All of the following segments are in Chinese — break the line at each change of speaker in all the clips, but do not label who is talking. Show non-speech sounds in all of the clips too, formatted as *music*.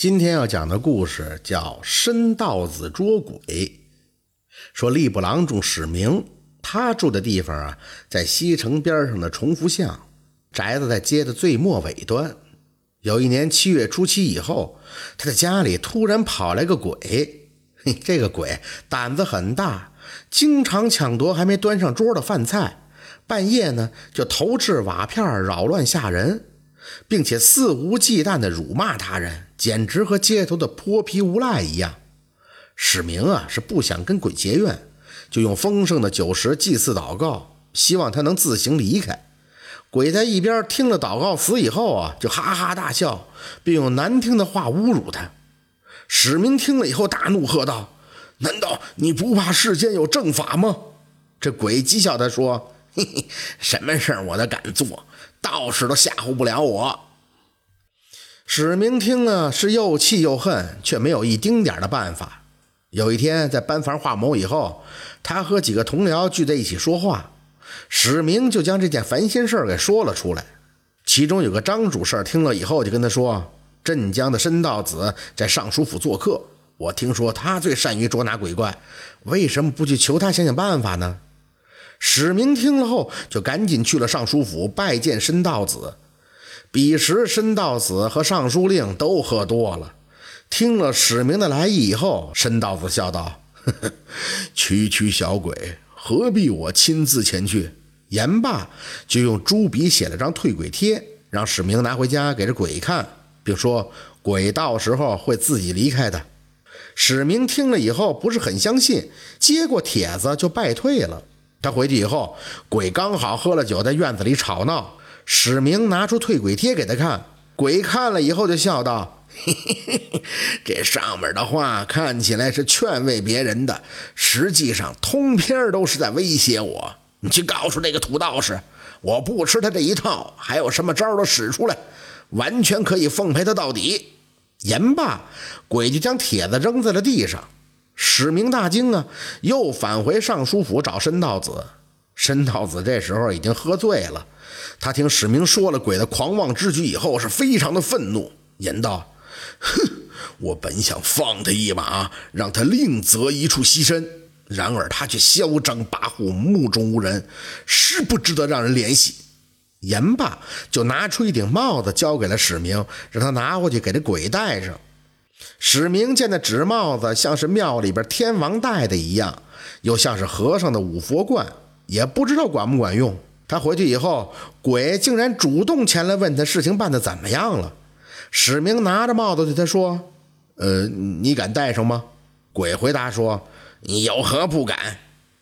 今天要讲的故事叫《申道子捉鬼》。说吏部郎中史明，他住的地方啊，在西城边上的崇福巷，宅子在街的最末尾端。有一年七月初七以后，他的家里突然跑来个鬼。嘿，这个鬼胆子很大，经常抢夺还没端上桌的饭菜，半夜呢就投掷瓦片，扰乱下人。并且肆无忌惮地辱骂他人，简直和街头的泼皮无赖一样。史明啊，是不想跟鬼结怨，就用丰盛的酒食祭祀祷告，希望他能自行离开。鬼在一边听了祷告词以后啊，就哈哈大笑，并用难听的话侮辱他。史明听了以后大怒，喝道：“难道你不怕世间有正法吗？”这鬼讥笑他说：“嘿嘿，什么事儿我都敢做。”道士都吓唬不了我。史明听了是又气又恨，却没有一丁点的办法。有一天在班房画谋以后，他和几个同僚聚在一起说话，史明就将这件烦心事儿给说了出来。其中有个张主事听了以后，就跟他说：“镇江的申道子在尚书府做客，我听说他最善于捉拿鬼怪，为什么不去求他想想办法呢？”史明听了后，就赶紧去了尚书府拜见申道子。彼时，申道子和尚书令都喝多了，听了史明的来意以后，申道子笑道：“呵呵区区小鬼，何必我亲自前去？”言罢，就用朱笔写了张退鬼贴，让史明拿回家给这鬼看，并说：“鬼到时候会自己离开的。”史明听了以后，不是很相信，接过帖子就败退了。他回去以后，鬼刚好喝了酒，在院子里吵闹。史明拿出退鬼贴给他看，鬼看了以后就笑道：“嘿嘿嘿这上面的话看起来是劝慰别人的，实际上通篇都是在威胁我。你去告诉那个土道士，我不吃他这一套，还有什么招都使出来，完全可以奉陪他到底。”言罢，鬼就将帖子扔在了地上。史明大惊啊，又返回尚书府找申道子。申道子这时候已经喝醉了，他听史明说了鬼的狂妄之举以后，是非常的愤怒，言道：“哼，我本想放他一马，让他另择一处栖身，然而他却嚣张跋扈，目中无人，是不值得让人怜惜。”言罢，就拿出一顶帽子交给了史明，让他拿回去给这鬼戴上。史明见那纸帽子像是庙里边天王戴的一样，又像是和尚的五佛冠，也不知道管不管用。他回去以后，鬼竟然主动前来问他事情办得怎么样了。史明拿着帽子对他说：“呃，你敢戴上吗？”鬼回答说：“你有何不敢？”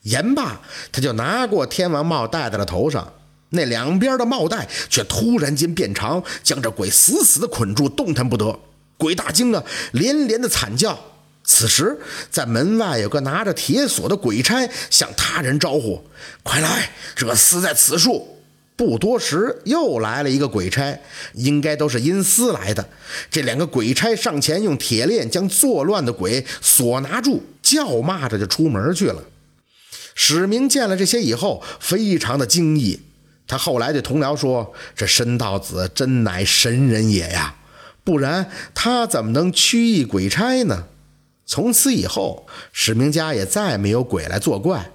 言罢，他就拿过天王帽戴在了头上，那两边的帽带却突然间变长，将这鬼死死地捆住，动弹不得。鬼大惊啊，连连的惨叫。此时，在门外有个拿着铁锁的鬼差向他人招呼：“快来，这厮在此处。”不多时，又来了一个鬼差，应该都是阴司来的。这两个鬼差上前用铁链将作乱的鬼锁拿住，叫骂着就出门去了。史明见了这些以后，非常的惊异。他后来对同僚说：“这申道子真乃神人也呀！”不然他怎么能驱役鬼差呢？从此以后，史明家也再没有鬼来作怪。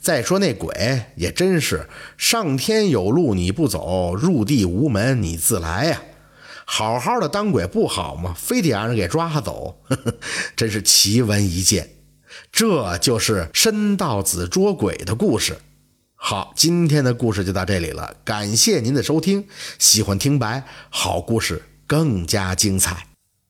再说那鬼也真是上天有路你不走，入地无门你自来呀！好好的当鬼不好吗？非得让人给抓走，呵 *laughs* 呵真是奇闻一见。这就是申道子捉鬼的故事。好，今天的故事就到这里了，感谢您的收听。喜欢听白好故事。更加精彩。